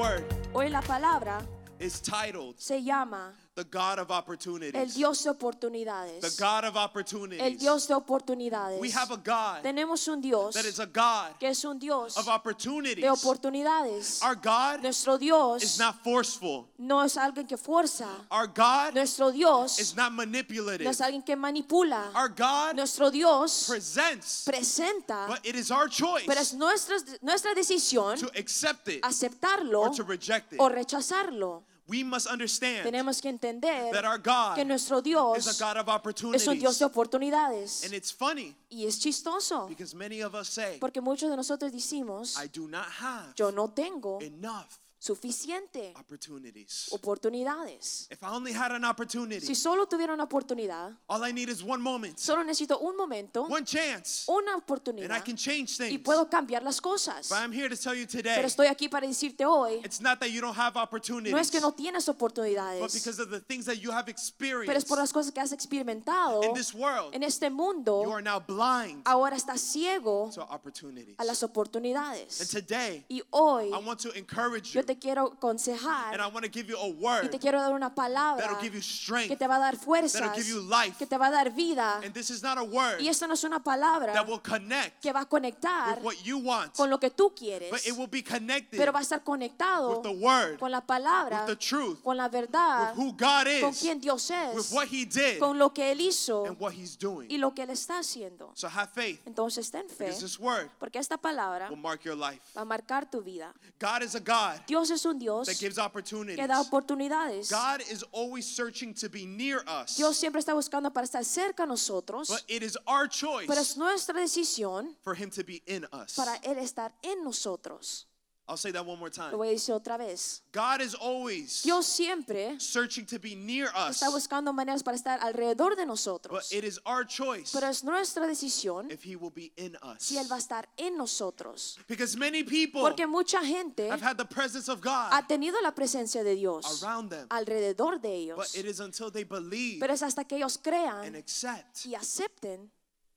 Word Hoy la palabra is titled se llama The God of el Opportunities. Dios de The oportunidades. God of El Opportunities. Dios de oportunidades. We have a God Tenemos un Dios that is a God que es un Dios of opportunities. de oportunidades. Our God Nuestro is Dios not forceful. no es alguien que fuerza. Our God Nuestro Dios is not no manipulative. es alguien que manipula. Our God Nuestro Dios presents, presenta, but it is our choice pero es nuestra, nuestra decisión to accept it aceptarlo or to reject it. o rechazarlo. We must understand Tenemos que entender that our God que nuestro is a Dios God of es un Dios opportunities. de oportunidades. And it's funny Y es chistoso, because many of us say, porque muchos de nosotros decimos, I do not have yo no tengo enough suficiente opportunities. oportunidades. If I only had an opportunity, Si solo tuviera una oportunidad, all I need is one moment, solo necesito un momento, one chance, una and I oportunidad can change y things. puedo cambiar las cosas. But I'm here to tell you today, Pero estoy aquí para decirte hoy, it's not that you don't have no es opportunities, que no tienes but oportunidades, because of the things that you have pero es experienced por las cosas que has experimentado in this world, en este you mundo, are now blind ahora estás ciego to opportunities. a las And oportunidades. today, Y hoy I want to encourage you, yo te quiero and aconsejar I want to give you a y word te quiero dar una palabra that'll give you que strength. te va a dar fuerzas, That'll give you life. que te va a dar vida. And this is not a word Y esto no es una palabra that will connect que va a conectar with what you want, con lo que tú quieres, but it will be connected pero va a estar conectado with the word, con la palabra, with the truth, con la verdad, with who God con is, quien Dios with es, what He did, con lo que Él hizo and what He's doing. y lo que Él está haciendo. So have faith, Entonces ten fe, this word porque esta palabra will mark your life. va a marcar tu vida. God is a God Dios es un Dios that gives opportunities. que da oportunidades. God is always searching to be near us, Dios siempre está buscando para estar cerca a nosotros, but it is our choice pero es nuestra decisión for Him to be in us. para Él estar en nosotros. I'll say that one more time. Lo voy a decir otra vez. God is always Dios siempre searching to be near us, está buscando maneras para estar alrededor de but nosotros. it is our choice Pero es nuestra decisión if He will be in us. si Él va a estar en nosotros. Because many people Porque mucha gente have had the presence of God ha tenido la presencia de Dios around them, alrededor de but ellos. it is until they believe Pero es hasta que ellos and crean accept y acepten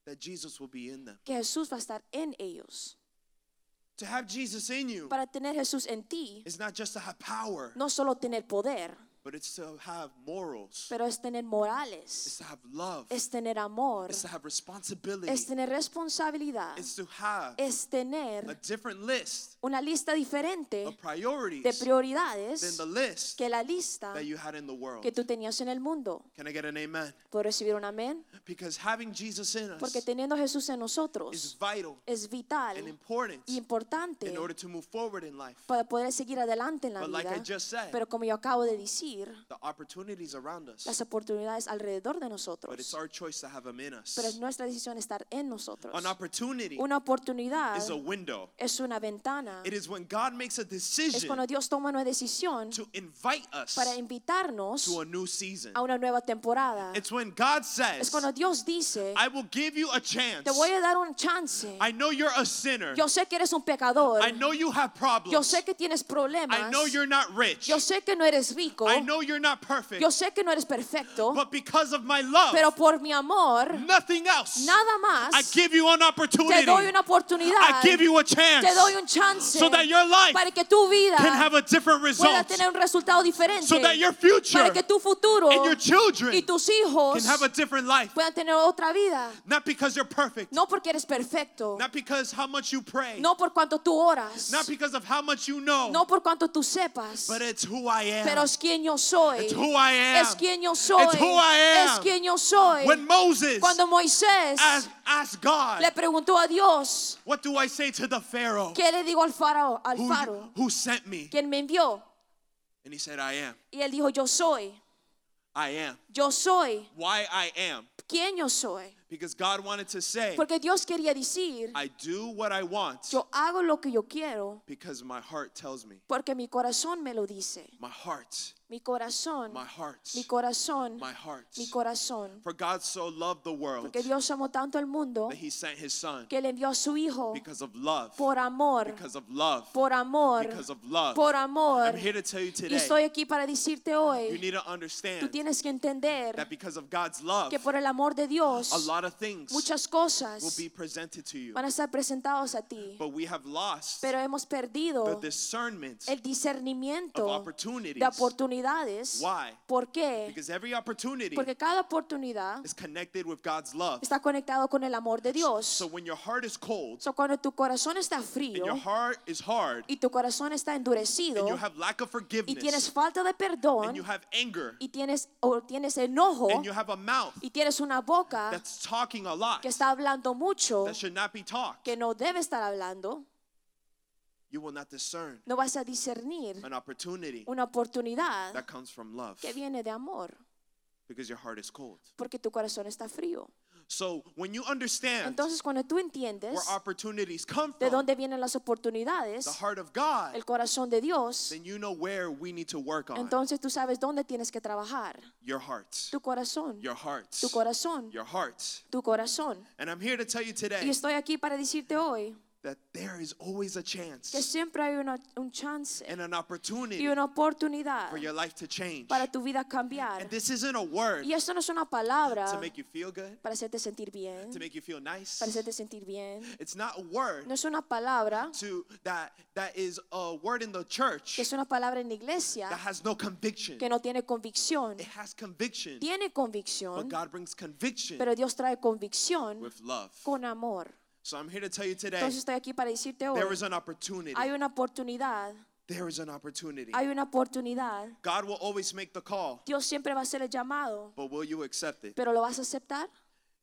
that Jesus will be in them. que Jesús va a estar en ellos. To have Jesus in you Para tener Jesús en ti, is not just to have power, no solo tener poder, but it's to have morals, pero es tener it's morales, to have love, es tener amor, it's to have responsibility, es tener responsabilidad, it's to have es a tener different list una lista diferente of priorities de than prioridades the list que la lista that you had in the world. que tú tenías en el mundo. Can I get an amen? ¿Puedo recibir un amén? Because having Jesus in Porque us teniendo a Jesús en is nosotros vital es vital and important y importante in order to move forward in life. para poder seguir adelante en la But like I vida. just said, Pero como yo acabo de decir, the opportunities around us, las oportunidades alrededor de but it's nosotros. our choice to have them in us. Pero es nuestra decisión estar en nosotros. An opportunity Una oportunidad is a window. es una ventana. It is when God makes a Es decision cuando Dios toma una decisión to invite us para invitarnos to a new season. a una nueva temporada. It's when God Es says, cuando Dios dice, I will give you a chance. te voy a dar un chance. I know you're a sinner. Yo sé que eres un pecador. I know you have Yo problems. sé que tienes problemas. I know you're not rich. Yo sé que no eres rico. I know you're not perfect. Yo sé que no eres perfecto. But because of my love, Pero por mi amor, nothing else, nada I más, give you an te opportunity. doy una oportunidad. I give you a chance Te doy un chance so that your life para que tu vida can have a different pueda result. tener un resultado diferente. So that your future Para que tu futuro and your children y tus hijos can have a different life. puedan tener otra vida. Not because you're perfect. No porque eres perfecto. Not because how much you pray. No por cuanto tú oras. Not because of how much you know. No por cuanto tú sepas. But it's who I am. Pero es quien yo soy. It's who I am. Es quien yo soy. It's who I am. Es quien yo soy. When Moses Cuando Moisés asked, asked God, le preguntó a Dios, what do I say to the Pharaoh ¿qué le digo al faraón, al who, faro, who sent me? quien me envió? And he said, I am. Y él dijo, yo soy, I am. Yo soy, Why I am? ¿quién yo soy? Because God wanted to say, Porque Dios quería decir, I do what I want yo hago lo que yo quiero because my heart tells me. porque mi corazón me lo dice. My heart, Mi corazón, my heart, mi corazón, my heart. mi corazón. For God so loved the world Porque Dios amó tanto al mundo that he sent his son que le envió a su Hijo because of love. por amor, Because of love. por amor, Because of love. por amor. I'm here to tell you Y today, estoy aquí para decirte you hoy, need to tú understand tienes que entender that because of God's love, que por el amor de a Dios, lot of things muchas will cosas be presented to you. van a estar presentados a ti. But we have lost Pero hemos the perdido discernment el of discernimiento opportunities. de oportunidades. Why? ¿Por qué? Because every opportunity Porque cada oportunidad is connected with God's love. está conectado con el amor de Dios. So when your heart is cold So, cuando tu corazón está and frío your heart is hard y tu corazón está endurecido and you have lack of y tienes forgiveness falta de and perdón you have anger y tienes o tienes enojo and you have a mouth y tienes una boca that's talking a lot que está hablando mucho that should not be talked, que no debe estar hablando, you will not discern no vas a discernir an opportunity una oportunidad that comes from love que viene de amor because your heart is cold. porque tu corazón está frío. So when you understand Entonces cuando tú entiendes where opportunities come de from, dónde vienen las oportunidades, the heart of God, el corazón de Dios, then you know where we need to work on entonces tú sabes dónde tienes que trabajar. your heart, Tu corazón, your heart, tu corazón, your heart. tu corazón. And I'm here to tell you Y today estoy aquí para decirte hoy that there is always a que chance siempre hay una- un chance and an y opportunity una oportunidad for your life to change. para tu vida cambiar. And this isn't a word Y esto no es una palabra to make you feel good, para hacerte sentir bien, to make you feel nice. para hacerte sentir bien. It's not a word No es una palabra to that that is a word in the church que es una palabra en la iglesia that has no conviction. que no tiene convicción. It has conviction, Tiene but convicción, God brings conviction pero Dios trae convicción with love. con amor. So I'm here to tell you today Entonces estoy aquí para decirte hoy, there is an opportunity. hay una oportunidad, There is an opportunity. hay una oportunidad. God will always make the call, Dios siempre va a hacer el llamado, but will you accept it? pero ¿lo vas a aceptar?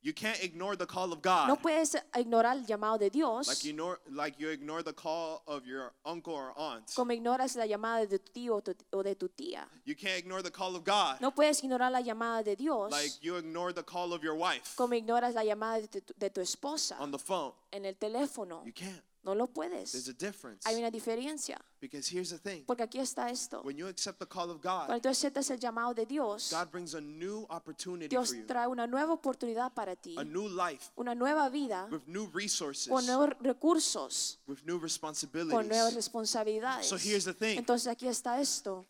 You can't ignore the call of God. No puedes ignorar el llamado de Dios like you ignore like you ignore the call of your uncle or aunt. como ignoras la llamada de tu tío o de tu tía. You can't ignore the call of God No puedes ignorar la llamada de Dios like you ignore the call of your wife como ignoras la llamada de tu, de tu esposa on the phone. en el teléfono. You can't. No lo There's puedes. a difference. Hay una diferencia. Because here's the thing. Porque aquí está esto. When you accept the call of God, Cuando tú aceptas el llamado de Dios, God brings a new opportunity Dios for you. trae una nueva oportunidad para ti. A new life Una nueva vida with new resources, con nuevos recursos, with new con nuevas responsibilities. responsabilidades. So here's the thing. Entonces aquí está esto.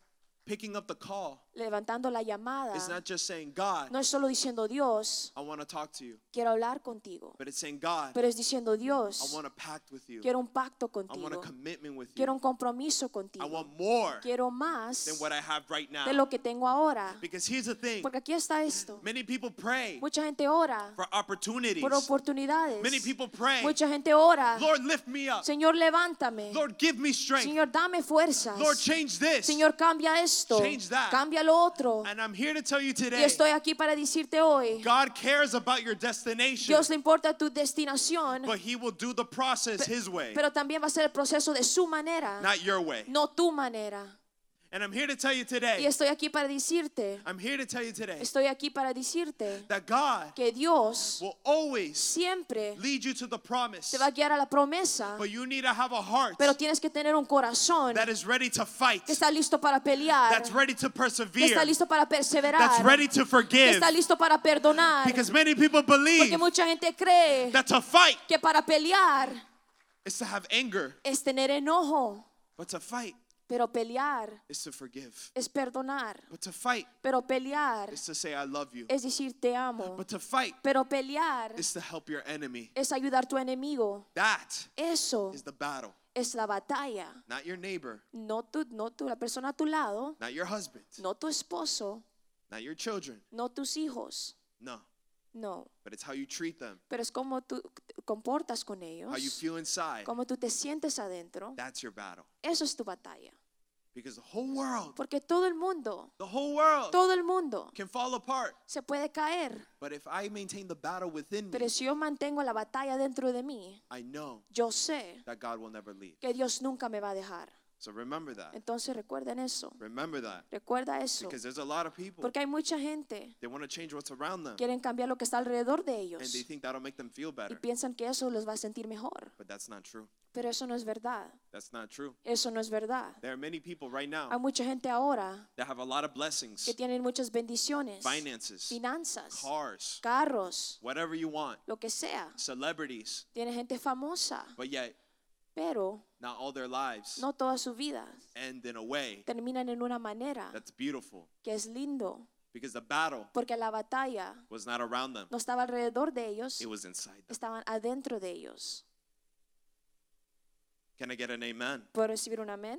Picking up the call Levantando la llamada. is not just saying, God, No es solo diciendo Dios, I want to talk to you, quiero hablar contigo. but it's saying, God, Pero es diciendo I Dios, want a pact with you. quiero un pacto I want a contigo. commitment with you. Quiero un compromiso I contigo. want more Quiero más than what I have right now. de lo que tengo ahora. Because here's the thing Porque aquí está esto. many people pray Mucha gente ora for opportunities. por oportunidades. Many people pray, Mucha gente ora. Lord, lift me up. Señor, levántame. Lord, give me strength. Señor, dame fuerzas. Lord, change this. Señor, cambia esto. Change that. Cambia lo otro. And I'm here to tell you Y today estoy aquí para decirte hoy, God cares about your destination, Dios le importa tu destinación, but He will do the process His way, pero también va a ser el proceso de su manera, not your way. no tu manera. And I'm here to tell you Y today, estoy aquí para decirte, I'm here to tell you today estoy aquí para decirte that God que Dios will always siempre lead you to the promise, te va a guiar a la promesa, but you need to have a heart pero tienes que tener un corazón that is ready to fight, que está listo para pelear, that's ready to que persevere, está listo para perseverar, that's ready to que forgive. está listo para perdonar. Because many people Porque believe mucha gente cree that to fight que para pelear is to have anger, es tener enojo, but to fight pero pelear is to forgive. es perdonar, But to fight pero pelear is to say, I love you. es decir te amo, But to fight pero pelear is to help your enemy. es ayudar a tu enemigo. That Eso is the battle. es la batalla. Not your neighbor, No tú, no tú, la persona a tu lado, not your husband, no tu esposo, not your children. no tus hijos, No. no. But it's how you treat them, Pero es como tú comportas con ellos, how you feel inside. como tú te sientes adentro. That's your battle. Eso es tu batalla. Because the whole world, Porque todo el mundo, the whole world todo el mundo can fall apart. se puede caer. But if I maintain the battle within me, Pero si yo mantengo la batalla dentro de mí, I know yo sé that God will never leave. que Dios nunca me va a dejar. So remember that. Entonces recuerden eso. Remember that. Recuerda eso. Because there's a lot of people, Porque hay mucha gente they want to change what's around them. quieren cambiar lo que está alrededor de And ellos they think that'll make them feel y better. piensan que eso los va a sentir mejor. But that's not true. Pero eso no es verdad. That's not true. Eso no es verdad. There are many people right Hay now mucha gente ahora that have a lot of blessings, que tienen muchas bendiciones, finances, finanzas, cars, carros, whatever you want, lo que sea. celebrities, Tiene gente famosa, but yet pero not all their lives no toda su vida end in a way terminan en una manera that's beautiful que es lindo, because the battle porque la batalla was not around them, no estaba alrededor de ellos, it was inside them. estaban adentro de ellos. Can I get an amen? ¿Puedo recibir un amén?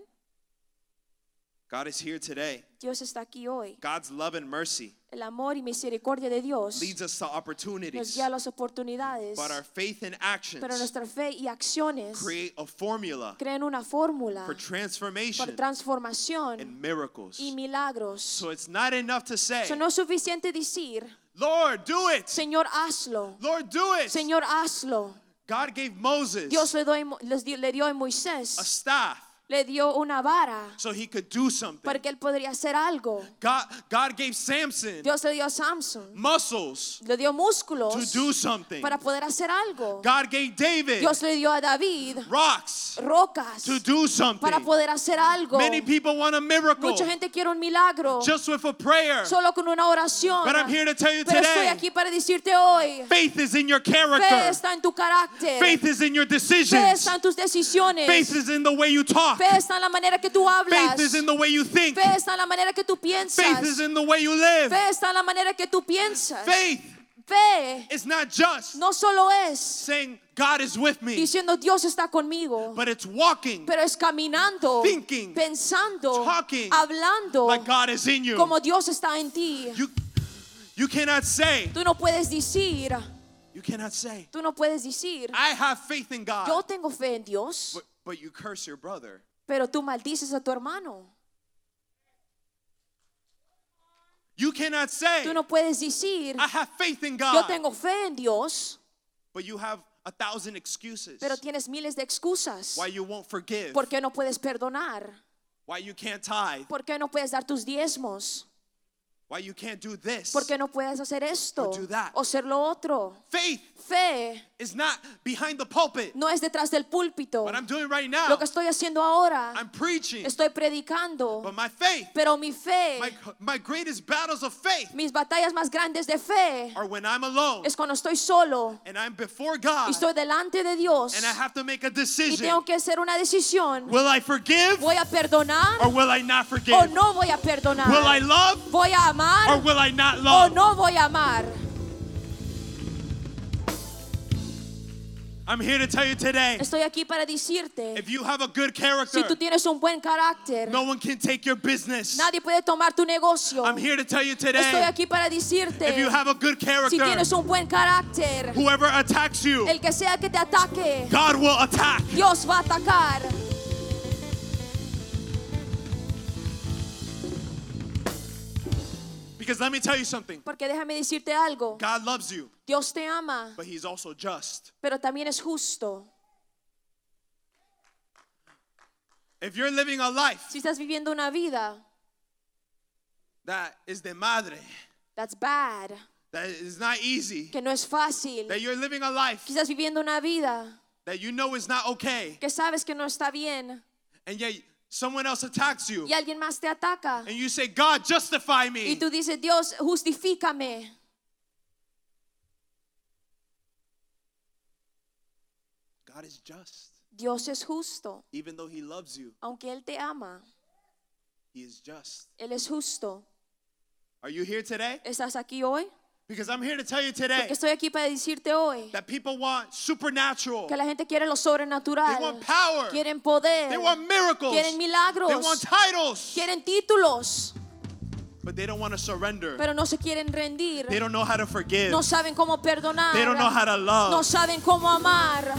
God is here today. Dios está aquí hoy. God's love and mercy El amor y misericordia de Dios leads us to nos opportunities, guía a las oportunidades, but our faith and actions pero nuestra fe y acciones create a formula crean una fórmula for por transformation transformación and miracles. y milagros. So it's not enough to say, Eso no es suficiente decir, Lord, do it. Señor, hazlo. Lord, do it. Señor, hazlo. God gave Moses Dios le, doy- les dio- le dio a a Moisés, staff le dio una vara so he could do something. para que él podría hacer algo. God, God gave Samson Dios le dio a Samson, muscles le dio to músculos do something. para poder hacer algo. God gave David Dios le dio a David rocks rocas to do something. para poder hacer algo. Many people want a miracle Mucha gente quiere un milagro just with a prayer. solo con una oración. But I'm here to tell you Pero estoy today, aquí para decirte hoy, faith is in your fe character. está en tu carácter, Faith is in your fe decisions. está en tus decisiones, Faith is in the way you talk. Fe está en la manera que tú hablas, Faith is in the way you think. fe está en la manera que tú piensas, Faith is in the way you live. fe está en la manera que tú piensas. Faith Fe is not just no solo es saying God is with me, diciendo Dios está conmigo, but it's walking pero es caminando, Thinking, pensando, talking hablando like God is in you. como Dios está en ti. You, you cannot say, Tú no puedes decir, you cannot say, tú no puedes decir, I have faith in yo God, tengo fe en Dios, but, but you curse your brother. Pero tú maldices a tu hermano. You cannot say, Tú no puedes decir, I have faith in yo God, tengo fe en Dios, but you have a thousand excuses pero tienes miles de excusas. why you won't forgive, ¿Por qué no puedes perdonar? why you can't tithe, ¿Por qué no puedes dar tus diezmos? Why you can't do this. ¿Por qué no puedes hacer esto Or do that. o ser lo otro? Faith Fe is not behind the pulpit. no es detrás del púlpito. What I'm doing right now, Lo que estoy haciendo ahora, I'm preaching, estoy predicando, but my faith, pero mi fe, my, my greatest battles of faith mis batallas más grandes de fe are when I'm alone es cuando estoy solo and I'm before y God estoy delante de Dios and I have to make a y decision. tengo que hacer una decisión. Will I forgive ¿Voy a perdonar or will I not o forgive? no voy a perdonar? Will I love ¿Voy a or amar will I not o love? no voy a amar? I'm here to tell you today Estoy aquí para decirte, if you have a good si character, tú tienes un buen carácter, no one can take your business. nadie puede tomar tu negocio. I'm here to tell you Estoy today aquí para decirte, if you have a good si character, tienes un buen carácter, whoever attacks you, el que sea que te ataque, God will attack. Dios va a atacar. Because let me tell you something Porque déjame decirte algo, God loves you, Dios te ama, but He's also just. pero también es justo. If you're living a life Si estás viviendo una vida, that is de madre, that's bad, that is not easy, que no es fácil, that you're living a life que estás viviendo una vida that you know is not okay, que sabes que no está bien and yet someone else attacks you, y alguien más te ataca and you say, God, justify y me. tú dices, Dios, justifícame. God is just. Dios es justo, Even though He loves you, aunque Él te ama, He is just. Él es justo. Are you here today? ¿Estás aquí hoy? Because I'm here to tell you today Porque estoy aquí para decirte hoy that people want supernatural, que la gente quiere lo they sobrenatural, want power, quieren poder, they want miracles, quieren they milagros, want titles, quieren títulos, but they don't want to surrender. pero no se quieren rendir. They don't know how to forgive. No saben cómo perdonar. They don't know how to love. No saben cómo amar.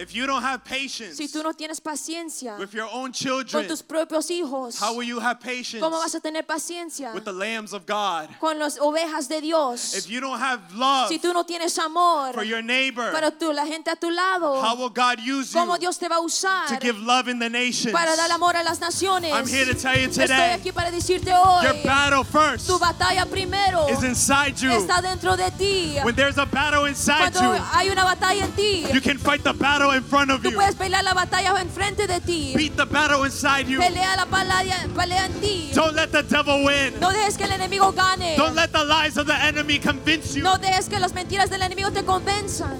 If you don't have patience si tú no tienes paciencia with your own con children, tus propios hijos, how will you have patience ¿cómo vas a tener paciencia with the lambs of God? con las ovejas de Dios? If you don't have love Si tú no tienes amor for your neighbor, para tú, la gente a tu lado, how will God use you ¿cómo Dios te va a usar to give love in the nations? para dar amor a las naciones? I'm here to tell you Estoy today, aquí para decirte your battle first tu batalla primero is inside you. está dentro de ti. When there's a battle inside Cuando you, hay una batalla en ti, you can fight the battle in front of tú you. puedes pelear la batalla enfrente de ti. Beat the battle inside you. Pelea la pelea, pelea en ti. Don't let the devil win. No dejes que el enemigo gane. Don't let the lies of the enemy convince you. No dejes que las mentiras del enemigo te convenzan.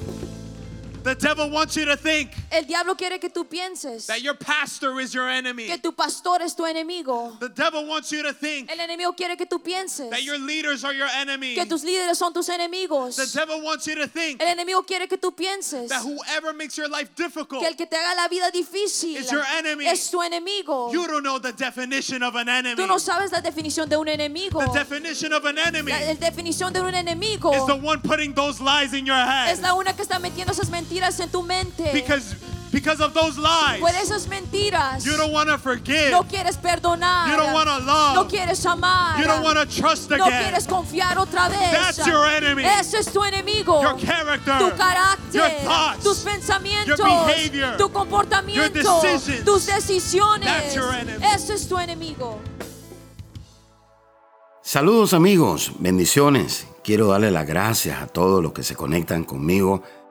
The devil wants you to think El diablo quiere que tú pienses that your pastor is your enemy. que tu pastor es tu enemigo. The devil wants you to think El enemigo quiere que tú pienses that your leaders are your enemy. que tus líderes son tus enemigos. The devil wants you to think El enemigo quiere que tú pienses that whoever makes your life difficult, que el que te haga la vida difícil Is your enemy. es tu enemigo. you don't know the definition of an enemy. Tú no sabes la definición de un enemigo. The definition of an enemy La, la definición de un enemigo is the one putting those lies in your es head. la una que está metiendo esas mentiras en tu mente. Because because of those lies, Por esas mentiras you don't want to forgive. no quieres perdonar. You don't want to love. no quieres amar. You don't want to trust no again. quieres confiar otra vez. That's your enemy. Ese es tu enemigo. Your character, tu carácter, your thoughts, tus pensamientos, your behavior, tu comportamiento, your decisions. tus decisiones. That's your enemy. Ese es tu enemigo. Saludos amigos, bendiciones. Quiero darle las gracias a todos los que se conectan conmigo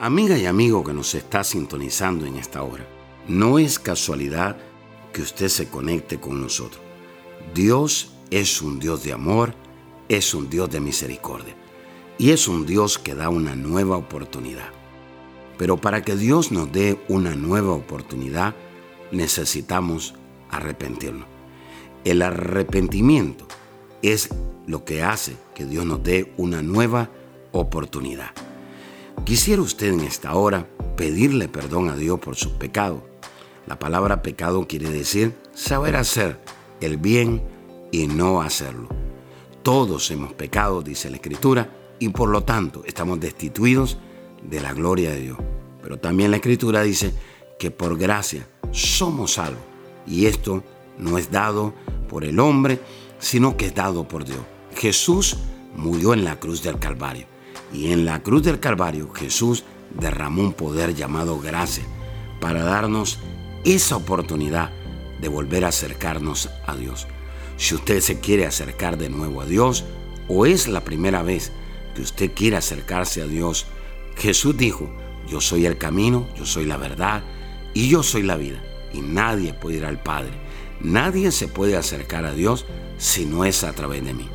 Amiga y amigo que nos está sintonizando en esta hora, no es casualidad que usted se conecte con nosotros. Dios es un Dios de amor, es un Dios de misericordia y es un Dios que da una nueva oportunidad. Pero para que Dios nos dé una nueva oportunidad, necesitamos arrepentirnos. El arrepentimiento es lo que hace que Dios nos dé una nueva oportunidad. Quisiera usted en esta hora pedirle perdón a Dios por sus pecados. La palabra pecado quiere decir saber hacer el bien y no hacerlo. Todos hemos pecado, dice la Escritura, y por lo tanto estamos destituidos de la gloria de Dios. Pero también la Escritura dice que por gracia somos salvos. Y esto no es dado por el hombre, sino que es dado por Dios. Jesús murió en la cruz del Calvario. Y en la cruz del Calvario Jesús derramó un poder llamado gracia para darnos esa oportunidad de volver a acercarnos a Dios. Si usted se quiere acercar de nuevo a Dios o es la primera vez que usted quiere acercarse a Dios, Jesús dijo, yo soy el camino, yo soy la verdad y yo soy la vida. Y nadie puede ir al Padre. Nadie se puede acercar a Dios si no es a través de mí.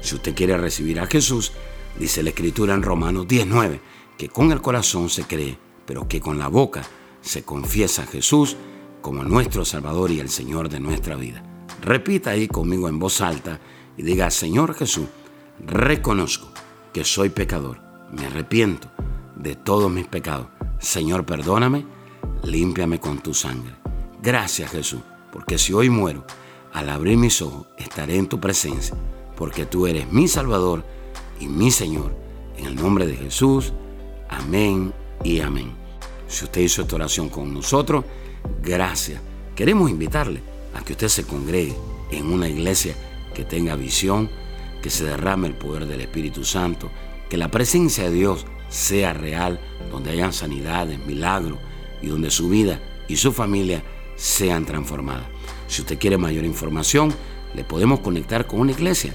Si usted quiere recibir a Jesús, dice la Escritura en Romanos 19, que con el corazón se cree, pero que con la boca se confiesa a Jesús como nuestro Salvador y el Señor de nuestra vida. Repita ahí conmigo en voz alta y diga, Señor Jesús, reconozco que soy pecador, me arrepiento de todos mis pecados. Señor, perdóname, límpiame con tu sangre. Gracias Jesús, porque si hoy muero, al abrir mis ojos estaré en tu presencia, porque tú eres mi Salvador y mi Señor. En el nombre de Jesús, amén y amén. Si usted hizo esta oración con nosotros, gracias. Queremos invitarle a que usted se congregue en una iglesia que tenga visión, que se derrame el poder del Espíritu Santo, que la presencia de Dios sea real, donde hayan sanidades, milagros y donde su vida y su familia sean transformadas. Si usted quiere mayor información, le podemos conectar con una iglesia